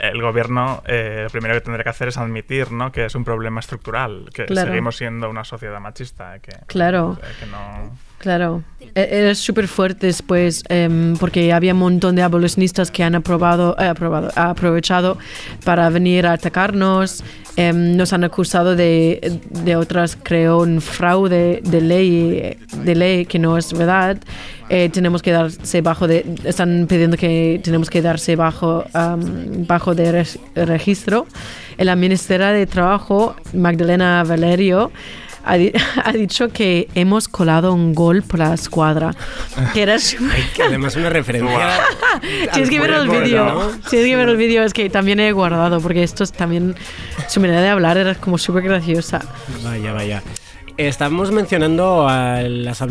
S3: el gobierno eh, lo primero que tendría que hacer es admitir, ¿no? Que es un problema estructural, que
S7: Claro.
S3: seguimos siendo una sociedad machista, eh, que,
S7: Claro.
S3: eh, que no...
S7: Claro, E- era súper fuerte después em, porque había un montón de abolicionistas que han aprobado, eh, aprobado, ha aprovechado para venir a atacarnos. Em, nos han acusado de, de otras, creo, un fraude de ley, de ley que no es verdad. Eh, tenemos que darse bajo de, están pidiendo que tenemos que darse bajo, am, bajo de res- registro. Y la ministra de Trabajo, Magdalena Valerio, ha, di- ha dicho que hemos colado un gol por la escuadra. Que era
S1: además una referencia.
S7: Tienes que ver el vídeo.
S1: ¿no?
S7: Tienes que ver el vídeo. Es que también he guardado porque esto es también. Su manera de hablar era como súper graciosa.
S1: Vaya, vaya. Estamos mencionando a las,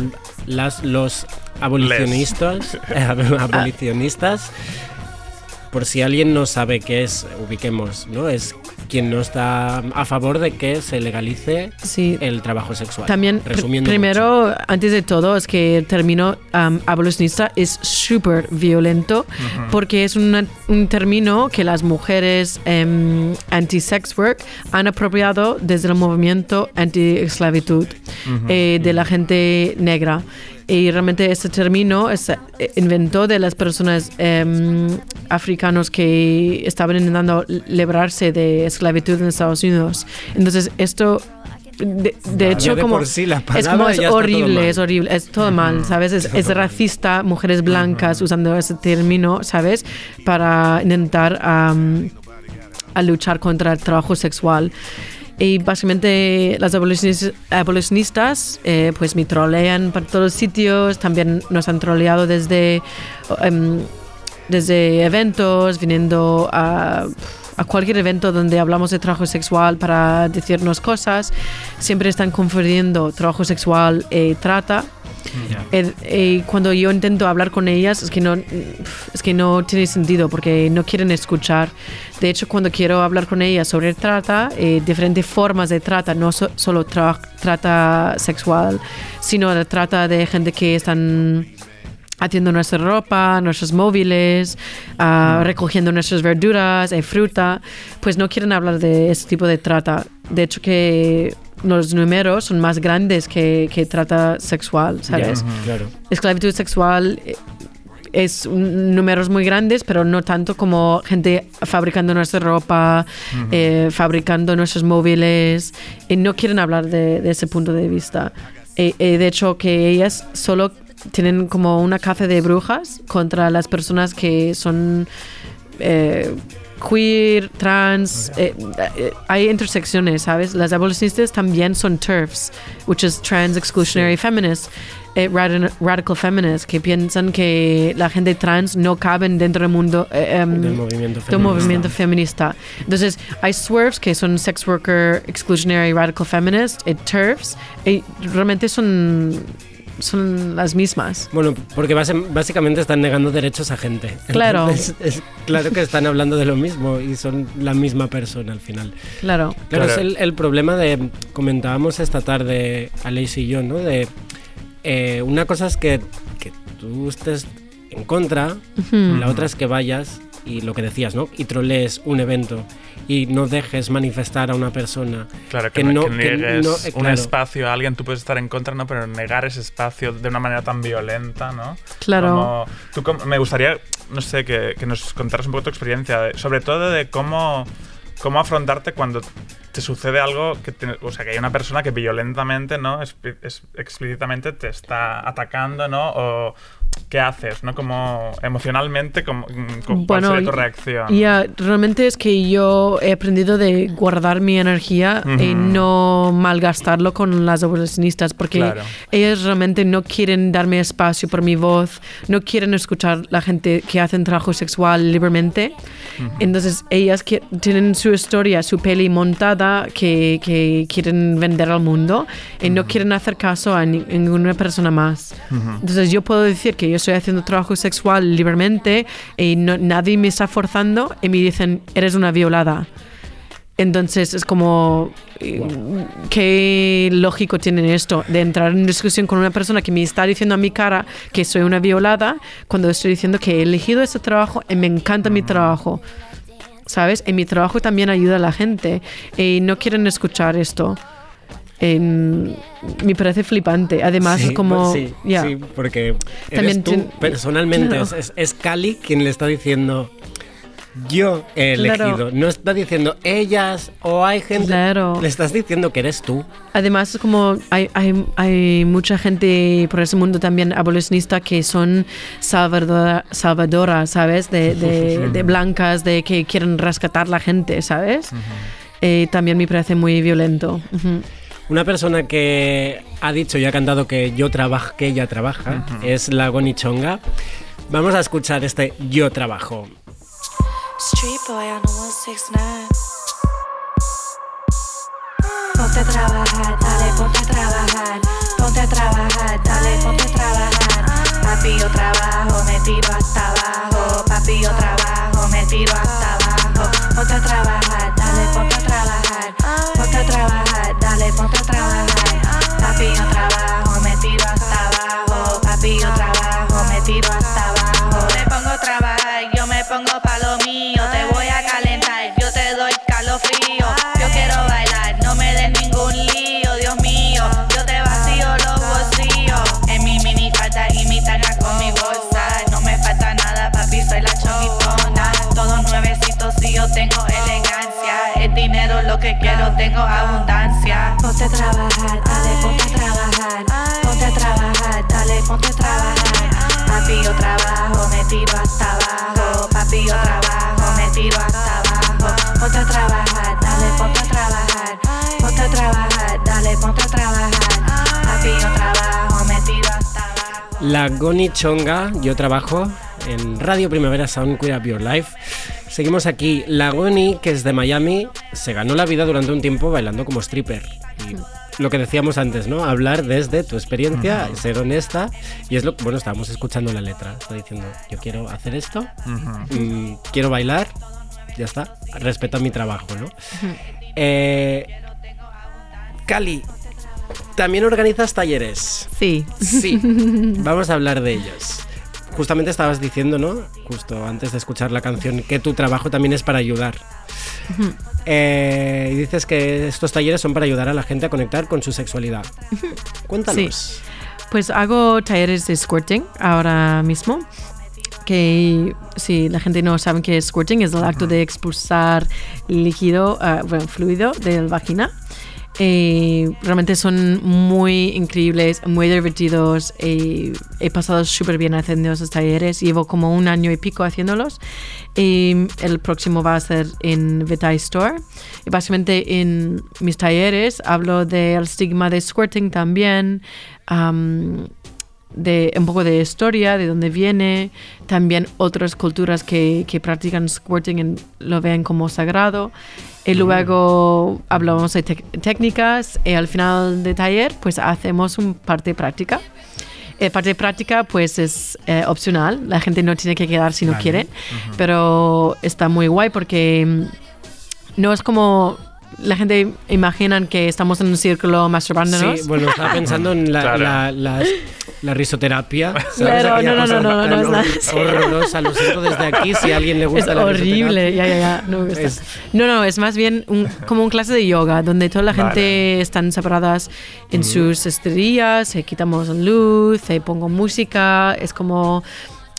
S1: las- los abolicionistas. eh, abolicionistas. Por si alguien no sabe qué es, ubiquemos, ¿no? Es quien no está a favor de que se legalice
S7: Sí.
S1: el trabajo sexual.
S7: También,
S1: resumiendo
S7: primero, antes de todo, es que el término um, abolicionista es súper violento porque es una- un término que las mujeres em, anti-sex work han apropiado desde el movimiento anti-esclavitud eh, de la gente negra. Y realmente este término se inventó de las personas em, africanos que estaban intentando librarse de esclavitud en Estados Unidos. Entonces, esto, de, de
S1: Ya
S7: hecho,
S1: de
S7: como
S1: sí
S7: es como es horrible, es horrible, es todo mal, ¿sabes? Es, es racista, mujeres blancas usando ese término, ¿sabes? Para intentar am, a luchar contra el trabajo sexual. Y básicamente las abolicionis- abolicionistas eh, pues me trolean por todos sitios, también nos han troleado desde, em, desde eventos, viniendo a, a cualquier evento donde hablamos de trabajo sexual para decirnos cosas. Siempre están confundiendo trabajo sexual y trata. Eh, eh, cuando yo intento hablar con ellas es que no es que no tiene sentido porque no quieren escuchar de hecho cuando quiero hablar con ellas sobre trata eh, diferentes formas de trata no so- solo tra- trata sexual sino la trata de gente que están haciendo nuestra ropa, nuestros móviles, ah, recogiendo nuestras verduras y fruta, pues no quieren hablar de ese tipo de trata. De hecho que los números son más grandes que, que trata sexual, ¿sabes?
S1: Claro.
S7: Esclavitud sexual eh, es un- números muy grandes, pero no tanto como gente fabricando nuestra ropa, eh, fabricando nuestros móviles, y no quieren hablar de, de ese punto de vista. Eh, eh, de hecho, que ellas solo tienen como una caza de brujas contra las personas que son eh, queer, trans, eh, eh, hay intersecciones, ¿sabes? Las abolicionistas también son TERFs, which is Trans Exclusionary Feminists, eh, radi- Radical Feminists, que piensan que la gente trans no caben dentro del mundo eh, em,
S1: Del movimiento
S7: del movimiento feminista. Entonces, hay SWERFs, que son Sex Worker Exclusionary Radical Feminists, y TERFs, y realmente son, son las mismas.
S1: Bueno, porque base- básicamente están negando derechos a gente.
S7: Claro.
S1: Entonces, es claro que están hablando de lo mismo y son la misma persona al final.
S7: Claro.
S1: Claro,
S3: Claro.
S1: es el, el problema de, comentábamos esta tarde, Aleix y yo, ¿no? De eh, una cosa es que, que tú estés en contra, la otra es que vayas y lo que decías, ¿no? Y trolees un evento y no dejes manifestar a una persona.
S3: Claro, que,
S1: Que no-
S3: que
S1: que
S3: niegues
S1: no- eh,
S3: un
S1: claro.
S3: espacio a alguien, tú puedes estar en contra, ¿no? Pero negar ese espacio de una manera tan violenta, ¿no?
S7: Claro.
S3: Como- tú me gustaría, no sé, que, que nos contaras un poco tu experiencia, de- sobre todo de cómo, cómo afrontarte cuando te sucede algo que tiene- o sea que hay una persona que violentamente no Expi- es- explícitamente te está atacando no o qué haces no como emocionalmente como, mm, cu- cuál sería tu reacción
S7: Ya, realmente es que yo he aprendido de guardar mi energía y no malgastarlo con las abolicionistas, porque
S3: Claro.
S7: ellas realmente no quieren darme espacio por mi voz, no quieren escuchar la gente que hacen trabajo sexual libremente. Entonces, ellas que- tienen su historia, su peli montada que, que quieren vender al mundo y no quieren hacer caso a ni- ninguna persona más. Entonces, yo puedo decir que yo estoy haciendo trabajo sexual libremente y no- nadie me está forzando y me dicen, eres una violada. Entonces es como, eh, ¿qué lógico tiene esto? De entrar en discusión con una persona que me está diciendo a mi cara que soy una violada cuando estoy diciendo que he elegido este trabajo y me encanta mi trabajo. ¿Sabes? Y mi trabajo también ayuda a la gente y no quieren escuchar esto. En- me parece flipante. Además,
S1: Sí,
S7: como.
S1: pues sí,
S7: ya.
S1: sí, porque
S7: También
S1: eres tú
S7: tien-
S1: personalmente,
S7: Claro.
S1: es, es- es Cali quien le está diciendo yo he
S7: Claro.
S1: elegido, no está diciendo ellas o hay gente,
S7: Claro.
S1: le estás diciendo que eres tú.
S7: Además, como hay, hay, hay mucha gente por ese mundo también abolicionista que son salvadora, salvadoras, ¿sabes? De, de- de blancas, de que quieren rescatar la gente, ¿sabes? Eh, también me parece muy violento. Ujú.
S1: Una persona que ha dicho y ha cantado que yo trabajo, que ella trabaja, es la Gonichonga. Vamos a escuchar este Yo trabajo.
S10: Street boy on the 169. Ponte a trabajar, dale, ponte a trabajar. Ponte a trabajar, dale, ponte a trabajar. Papi, yo trabajo, me tiro hasta abajo. Papi, yo trabajo, me tiro hasta abajo. Ponte a trabajar, dale, ponte a trabajar. Ponte a trabajar, dale, ponte a trabajar. Papi, yo trabajo, me tiro hasta abajo. Papi, yo trabajo, me tiro hasta abajo. Me pongo a trabajar, yo me pongo pa' quiero, tengo abundancia. Ponte a trabajar, dale, ponte a trabajar. Ponte a trabajar, dale, ponte a trabajar. Papi, yo trabajo, me tiro hasta abajo. Papi, yo trabajo, me tiro hasta abajo. Ponte a trabajar, dale, ponte a trabajar. Ponte a trabajar, dale, ponte a trabajar. Papi, yo trabajo, me tiro hasta abajo.
S1: La Gonichonga, yo trabajo en Radio Primavera Sound Queer Up Your Life. Seguimos aquí. La Goni, que es de Miami, se ganó la vida durante un tiempo bailando como stripper. Y lo que decíamos antes, ¿no? Hablar desde tu experiencia, ser honesta. Y es lo que, bueno, estábamos escuchando la letra. Está diciendo, yo quiero hacer esto, mm, quiero bailar, ya está. Respeta mi trabajo, ¿no? Eh, Cali, también organizas talleres.
S7: Sí.
S1: Sí, vamos a hablar de ellos. Justamente estabas diciendo, ¿no? Justo antes de escuchar la canción, que tu trabajo también es para ayudar. Eh, y dices que estos talleres son para ayudar a la gente a conectar con su sexualidad. Cuéntanos.
S7: Pues hago talleres de squirting ahora mismo. Que si la gente no sabe qué es squirting, es el acto de expulsar líquido, ah, bueno, fluido del vagina. Y realmente son muy increíbles, muy divertidos. y he pasado súper bien haciendo esos talleres. Llevo como un año y pico haciéndolos. Y el próximo va a ser en Vitae Store. Y básicamente en mis talleres hablo del estigma de squirting también. am, de un poco de historia, de dónde viene, también otras culturas que, que practican squirting en- lo ven como sagrado. Y luego hablamos de técnicas y al final del taller pues hacemos un parte práctica. Eh, parte práctica pues es eh, opcional, la gente no tiene que quedar si no
S3: Vale.
S7: quiere, pero está muy guay porque mm, no es como la gente imaginan que estamos en un círculo masturbándonos.
S1: Sí, bueno, estaba pensando en la,
S3: Claro.
S1: la, la- la risoterapia.
S7: Claro, no, no, no, no,
S1: tan
S7: no es
S1: horrorosa. Lo siento desde aquí si a alguien le
S7: Es
S1: gusta la
S7: horrible, ya,
S1: risoterapia.
S7: ya, ya, no me gusta.
S1: Es-
S7: No, no, es más bien un- como un clase de yoga, donde toda la gente
S3: Vale.
S7: están separadas en sus esterías, eh, quitamos luz, eh, pongo música, es como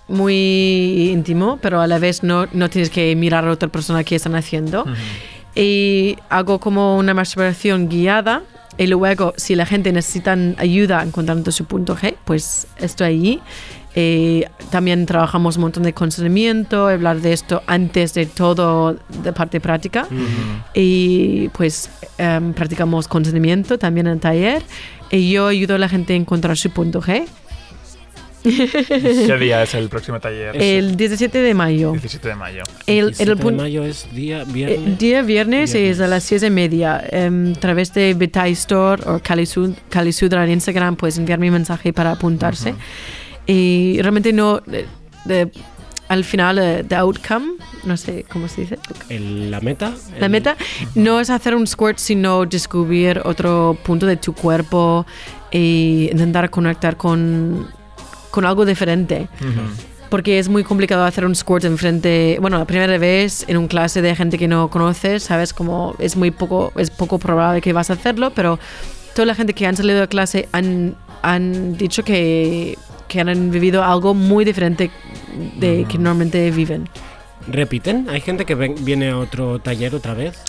S7: muy íntimo, pero a la vez no, no tienes que mirar a otra persona que están haciendo. Y hago como una masturbación guiada. Y luego, si la gente necesita ayuda encontrando su punto G, pues estoy allí. Eh, también trabajamos un montón de consentimiento, hablar de esto antes de todo de parte práctica. Y pues em, practicamos consentimiento también en el taller. Y yo ayudo a la gente a encontrar su punto G.
S3: ¿Qué día es el próximo taller?
S7: El 17 de mayo.
S3: 17 de mayo.
S7: El,
S1: 17
S7: el
S1: de mayo es día
S7: eh,
S1: viernes.
S7: día viernes,
S1: Viernes.
S7: es a las 6 y media. em, a través de Vitae Store o Kalisud- Kalisudra en Instagram puedes enviar mi mensaje para apuntarse. Y realmente no. de- de- al final, eh, the outcome, no sé cómo se dice.
S1: El- la meta.
S7: La
S1: el-
S7: meta no es hacer un squirt, sino descubrir otro punto de tu cuerpo e intentar conectar con, con algo diferente. Porque es muy complicado hacer un squirt en frente, bueno, la primera vez en un clase de gente que no conoces, ¿sabes? Como es muy poco, es poco probable que vas a hacerlo, pero toda la gente que han salido de clase han, han dicho que, que han vivido algo muy diferente de que normalmente viven.
S1: ¿Repiten? ¿Hay gente que ven- viene a otro taller otra vez?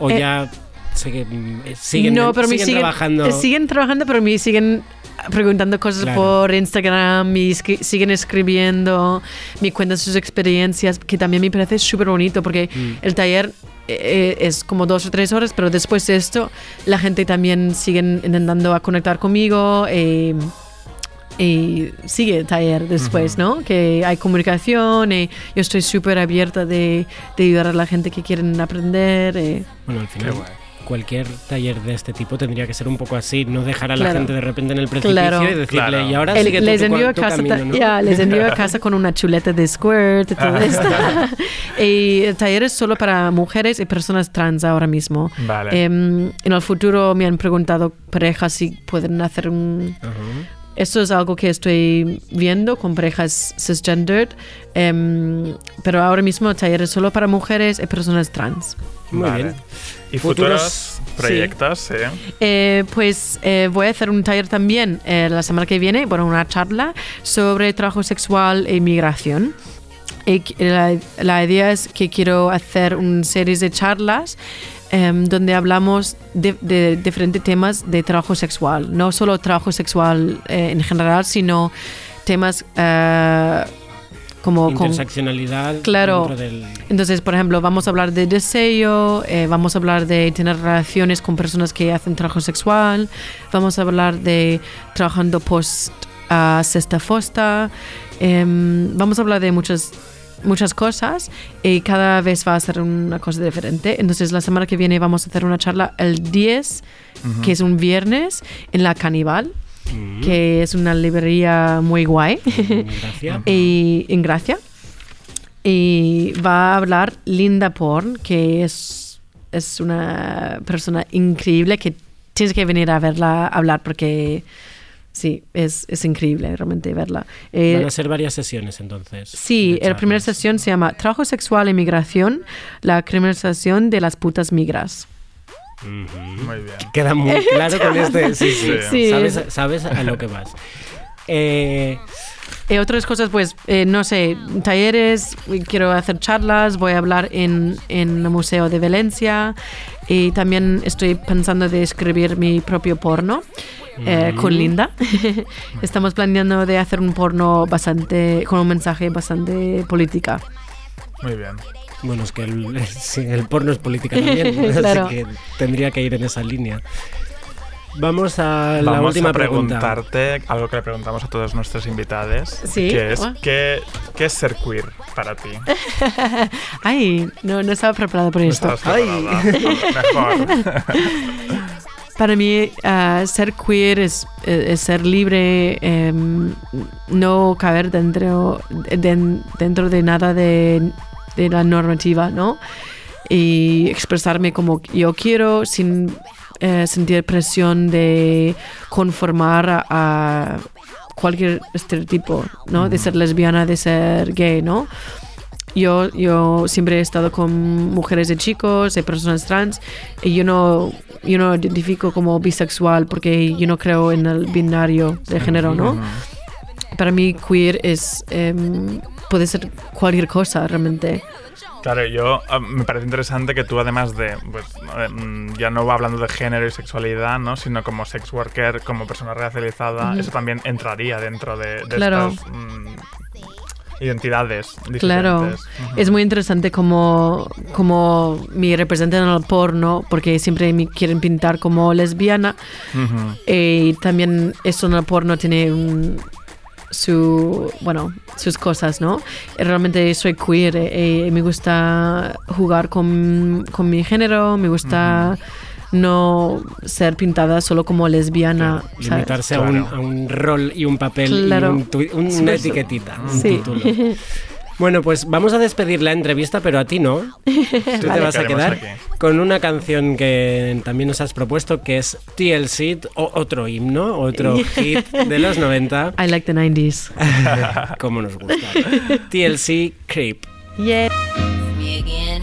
S1: ¿O
S7: Eh,
S1: ya sigue- mm, siguen,
S7: no, pero
S1: siguen
S7: siguen
S1: trabajando?
S7: eh, Siguen trabajando, pero me siguen preguntando cosas
S1: Claro.
S7: por Instagram y siguen escribiendo, me cuentan sus experiencias, que también me parece súper bonito porque
S1: Mm.
S7: el taller eh, es como dos o tres horas, pero después de esto la gente también sigue intentando a conectar conmigo. eh, y sigue el taller después, ¿no? Que hay comunicación y yo estoy súper abierta de, de ayudar a la gente que quieren aprender. eh.
S1: Bueno, al final,
S3: Qué guay.
S1: Cualquier taller de este tipo tendría que ser un poco así, no dejar a la
S7: Claro.
S1: gente de repente en el precipicio
S7: Claro.
S1: y decirle,
S3: Claro.
S1: y ahora
S7: El-
S1: sigue tú
S7: les
S1: tu,
S7: envío a
S1: tu
S7: casa,
S1: camino, ¿no?
S7: ya, les envío a casa con una chuleta de squirt y todo esto. y el taller es solo para mujeres y personas trans ahora mismo.
S3: Vale.
S7: Em, en el futuro me han preguntado parejas si pueden hacer un...
S1: Ajá.
S7: Esto es algo que estoy viendo con parejas cisgendered, em, pero ahora mismo el taller es solo para mujeres y personas trans.
S1: Muy
S3: Vale.
S1: bien.
S3: ¿Y
S1: Futuros-
S3: proyectos? Sí.
S7: Eh, pues eh, voy a hacer un taller también eh, la semana que viene, bueno, una charla sobre trabajo sexual e migración. Y la, la idea es que quiero hacer una serie de charlas em, donde hablamos de, de diferentes temas de trabajo sexual, no solo trabajo sexual eh, en general, sino temas eh, como... con-
S1: Interseccionalidad
S7: Claro.
S1: dentro del...
S7: entonces, por ejemplo, vamos a hablar de deseo, eh, vamos a hablar de tener relaciones con personas que hacen trabajo sexual, vamos a hablar de trabajando post a sexta fosta, em, vamos a hablar de muchas muchas cosas y cada vez va a ser una cosa diferente. Entonces, la semana que viene vamos a hacer una charla el 10, que es un viernes, en la Canibal,
S1: Mm,
S7: que es una librería muy guay.
S1: Gracias.
S7: y en Gracia. Y va a hablar Linda Porn, que es, es una persona increíble que tienes que venir a verla hablar porque sí, es, es increíble realmente verla. Eh,
S1: Van a ser varias sesiones entonces.
S7: Sí, la primera sesión se llama Trabajo sexual e migración, la criminalización de las putas migras.
S3: Muy bien.
S1: Queda muy claro con este. Sí, sí.
S3: Sí.
S7: Sí.
S1: Sabes, sabes a lo que vas. Eh,
S7: Y otras cosas, pues, eh, no sé, talleres, quiero hacer charlas, voy a hablar en, en el Museo de Valencia y también estoy pensando de escribir mi propio porno. Eh, con Linda. Estamos planeando de hacer un porno bastante, con un mensaje bastante política.
S3: Muy bien.
S1: Bueno, es que el, sí, el porno es política también,
S7: Claro.
S1: así que tendría que ir en esa línea. Vamos a la
S3: Vamos
S1: última
S3: a
S1: pregunta.
S3: preguntarte algo que le preguntamos a todos nuestros invitados.
S7: Sí,
S3: Que es,
S7: ah.
S3: ¿qué, qué es ser queer para ti?
S7: Ay, no, no estaba preparada por
S3: No
S7: esto.
S3: preparada. Mejor.
S7: Para mí, ah, ser queer es, eh, es ser libre, em, no caber dentro, de, dentro de nada de, de la normativa, ¿no? Y expresarme como yo quiero sin eh, sentir presión de conformar a, a cualquier estereotipo, ¿no? De ser lesbiana, de ser gay, ¿no? Yo, yo siempre he estado con mujeres y chicos, de personas trans, y yo no, yo no identifico como bisexual porque yo no creo en el binario de género, ¿no? Para mí queer es, em, puede ser cualquier cosa realmente.
S3: Claro, yo ah, me parece interesante que tú además de, pues, eh, mm, ya no va hablando de género y sexualidad, ¿no? Sino como sex worker, como persona racializada, eso también entraría dentro de, de
S7: Claro.
S3: estas mm, identidades diferentes.
S7: Claro, es muy interesante como, como me representan en el porno, porque siempre me quieren pintar como lesbiana,
S3: Ujú.
S7: y también eso en el porno tiene un- su, bueno, sus cosas, ¿no? Y Realmente soy queer eh, y me gusta jugar con, con mi género, me gusta no ser pintada solo como lesbiana.
S1: Limitarse a, un,
S3: Claro.
S1: a un rol y un papel
S7: Claro.
S1: y un tu- un-
S7: Sí.
S1: una etiquetita, un
S7: Sí.
S1: título. Bueno, pues vamos a despedir la entrevista, pero a ti no. Tú te vas a quedar
S3: aquí.
S1: con una canción que también nos has propuesto, que es TLC, o otro himno, otro hit de los 90,
S7: I like the 90s.
S1: como nos gusta. TLC Creep.
S7: Yeah.
S8: me again.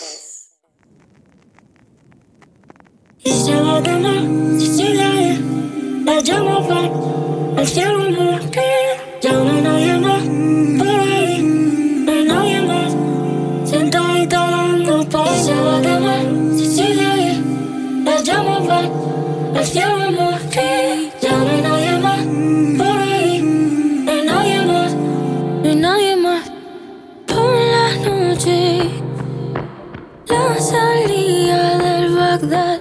S11: Nadie más, por la noche. La salida del Bagdad,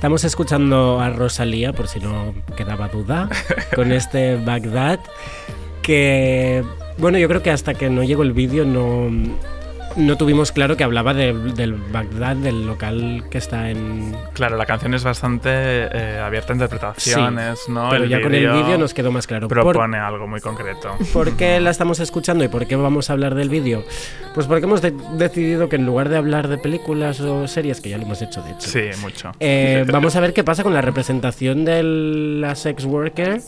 S1: Estamos escuchando a Rosalía, por si no quedaba duda, con este Bagdad, que, bueno, yo creo que hasta que no llegó el vídeo no, no tuvimos claro que hablaba de- del Bagdad, del local que está en...
S3: Claro, la canción es bastante eh, abierta a interpretaciones,
S1: Sí,
S3: ¿no?
S1: pero ya con el vídeo nos quedó más claro. Por-
S3: Propone algo muy concreto.
S1: ¿Por qué la estamos escuchando y por qué vamos a hablar del vídeo? Pues porque hemos de- decidido que en lugar de hablar de películas o series, que ya lo hemos hecho de hecho,
S3: Sí, mucho.
S1: eh, vamos a ver qué pasa con la representación de la sex worker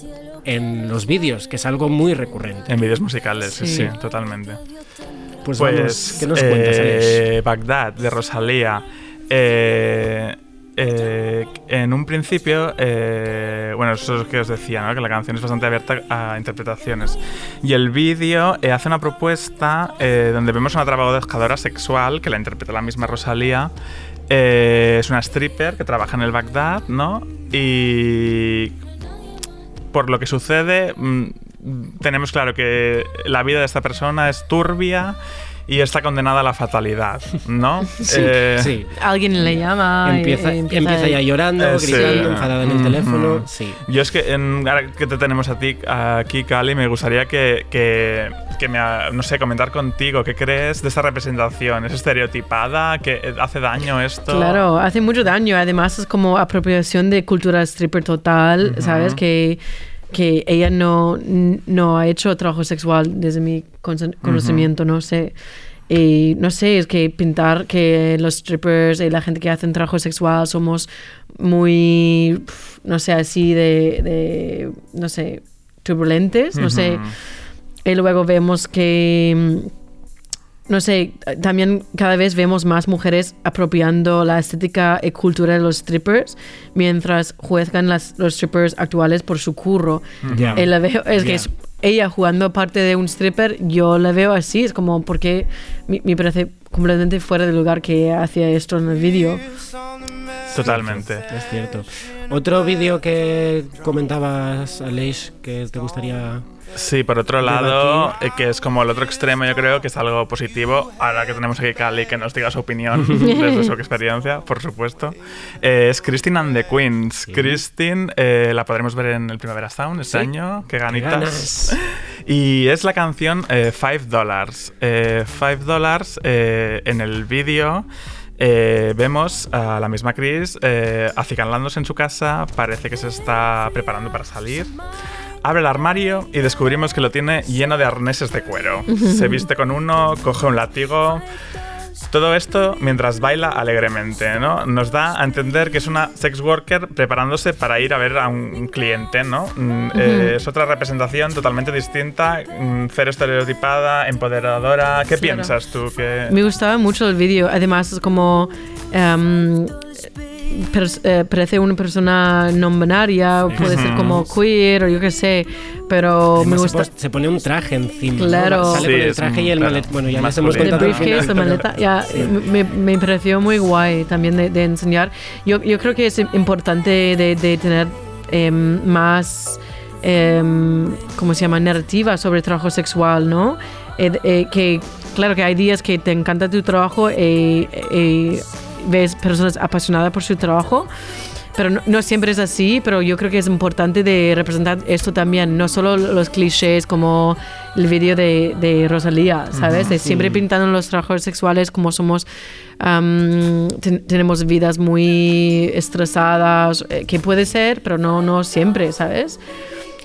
S1: en los vídeos, que es algo muy recurrente.
S3: En vídeos musicales, sí,
S1: Sí.
S3: sí, totalmente.
S1: Pues, vamos, ¿qué nos cuentas,
S3: eh, Bagdad, de Rosalía. Eh, eh, en un principio, eh, bueno, eso es lo que os decía, ¿no? que la canción es bastante abierta a interpretaciones. Y el vídeo eh, hace una propuesta donde vemos a una trabajadora sexual que la interpreta la misma Rosalía. Es una stripper que trabaja en el Bagdad, ¿no? Y por lo que sucede, mm, tenemos claro que la vida de esta persona es turbia y está condenada a la fatalidad, ¿no?
S1: Sí,
S3: Eh,
S1: sí.
S7: Alguien le llama.
S1: Empieza,
S7: y
S1: empieza ya llorando,
S3: Eh, sí.
S1: gritando, enfadada en el
S3: Ujú.
S1: teléfono. Sí.
S3: Yo es que, en, ahora que te tenemos a ti aquí, Cali, me gustaría que, que, que me, no sé, comentar contigo, ¿qué crees de esta representación? ¿Es estereotipada? ¿Que hace daño esto?
S7: Claro, hace mucho daño. Además, es como apropiación de cultura stripper total, ¿sabes? Que, que ella no, no ha hecho trabajo sexual desde mi con- conocimiento, no sé. Y no sé, es que pintar que los strippers y la gente que hacen trabajo sexual somos muy, no sé, así de, de no sé, turbulentes, no sé. Y luego vemos que, no sé, también cada vez vemos más mujeres apropiando la estética y cultura de los strippers mientras juzgan las, los strippers actuales por su curro.
S1: Ya.
S7: Y la veo, es que es ella jugando parte de un stripper, yo la veo así, es como porque me, me parece completamente fuera de lugar que hacía esto en el vídeo.
S3: Totalmente.
S1: Es cierto. Otro vídeo que comentabas, Aleix, que te gustaría...
S3: Sí, por otro lado, eh, que es como el otro extremo, yo creo que es algo positivo. Ahora que tenemos aquí Cali, que nos diga su opinión desde su experiencia, por supuesto. Eh, es Christine and the Queens. Christine eh, la podremos ver en el Primavera Sound este
S1: Sí.
S3: año. Qué
S1: Qué
S3: ganitas.
S1: ganas.
S3: Y es la canción eh, Five Dollars. Eh, Five Dollars eh, en el vídeo. eh, vemos a la misma Chris eh, acicalándose en su casa, parece que se está preparando para salir. Abre el armario y descubrimos que lo tiene lleno de arneses de cuero. Se viste con uno, coge un látigo. Todo esto mientras baila alegremente, ¿no? Nos da a entender que es una sex worker preparándose para ir a ver a un cliente, ¿no? Mm, eh, es otra representación totalmente distinta, mm, cero estereotipada, empoderadora. ¿Qué
S7: Claro.
S3: piensas tú? que
S7: Me gustaba mucho el vídeo. Además, es como. em, eh, parece una persona no binaria, o puede ser como queer o yo qué sé, pero me
S1: Además, se
S7: gusta.
S1: Se pone un traje encima. ¿no?
S7: Claro.
S1: Sale
S3: Sí,
S1: con el traje
S3: un-
S1: y el
S3: claro,
S1: malet. Bueno, ya les hemos.
S7: El
S1: contado. al
S7: briefcase, la maleta, ya, me, me pareció muy guay también de, de enseñar. Yo, yo creo que es importante de, de tener em, más, em, ¿cómo se llama?, narrativa sobre trabajo sexual, ¿no? Eh, eh, que, claro que hay días que te encanta tu trabajo y, y ves personas apasionadas por su trabajo. Pero no, no siempre es así, pero yo creo que es importante de representar esto también, no solo los clichés como el vídeo de, de Rosalía, ¿sabes? De siempre pintando los trabajadores sexuales como somos, am, ten- tenemos vidas muy estresadas, eh, que puede ser, pero no, no siempre, ¿sabes?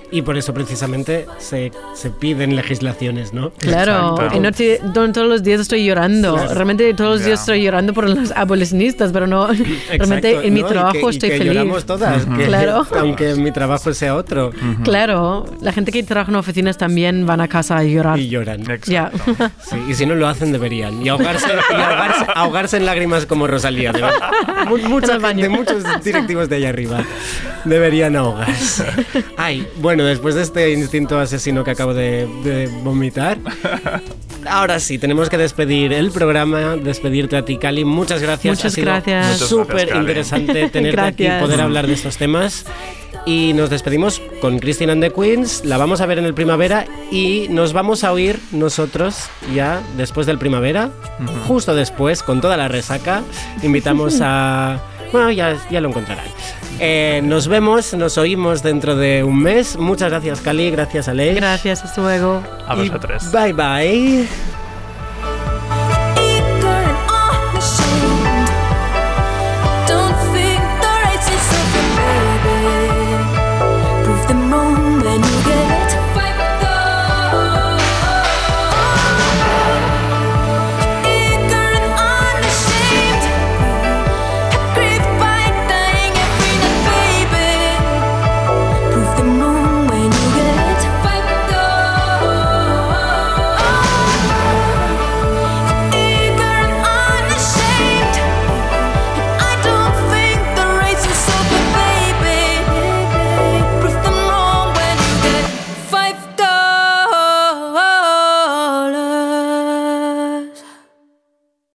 S1: Y por eso precisamente se, se piden legislaciones, ¿no?
S7: Claro, y no, te- no todos los días estoy llorando.
S1: Claro.
S7: Realmente todos los días estoy llorando por los abolicionistas, pero no, realmente
S1: Exacto,
S7: en mi
S1: ¿no? Y
S7: trabajo
S1: que- y
S7: estoy
S1: que
S7: feliz.
S1: lloramos todas, que-
S7: Claro.
S1: aunque mi trabajo sea otro.
S7: Claro, la gente que trabaja en oficinas también van a casa a llorar.
S1: Y lloran.
S7: Ya.
S3: Exacto.
S1: Sí, y si no lo hacen, deberían. Y ahogarse, y ahogarse, ahogarse en lágrimas como Rosalía. De, mucha gente, muchos directivos de allá arriba deberían ahogarse. Ay, bueno, después de este instinto asesino que acabo de, de vomitar, ahora sí, tenemos que despedir el programa, despedirte a ti, Cali. Muchas gracias.
S7: Muchas
S1: ha sido
S7: gracias.
S1: Súper interesante tenerte aquí poder hablar de estos temas. Y nos despedimos con Christine and the Queens. La vamos a ver en el primavera y nos vamos a oír nosotros ya después del primavera, justo después, con toda la resaca. Invitamos a. Bueno, ya, ya lo encontrarán. Eh, nos vemos, nos oímos dentro de un mes. Muchas gracias, Cali. Gracias, Aleix.
S7: Gracias, hasta luego.
S3: A
S1: Y
S3: vosotros.
S1: Bye bye.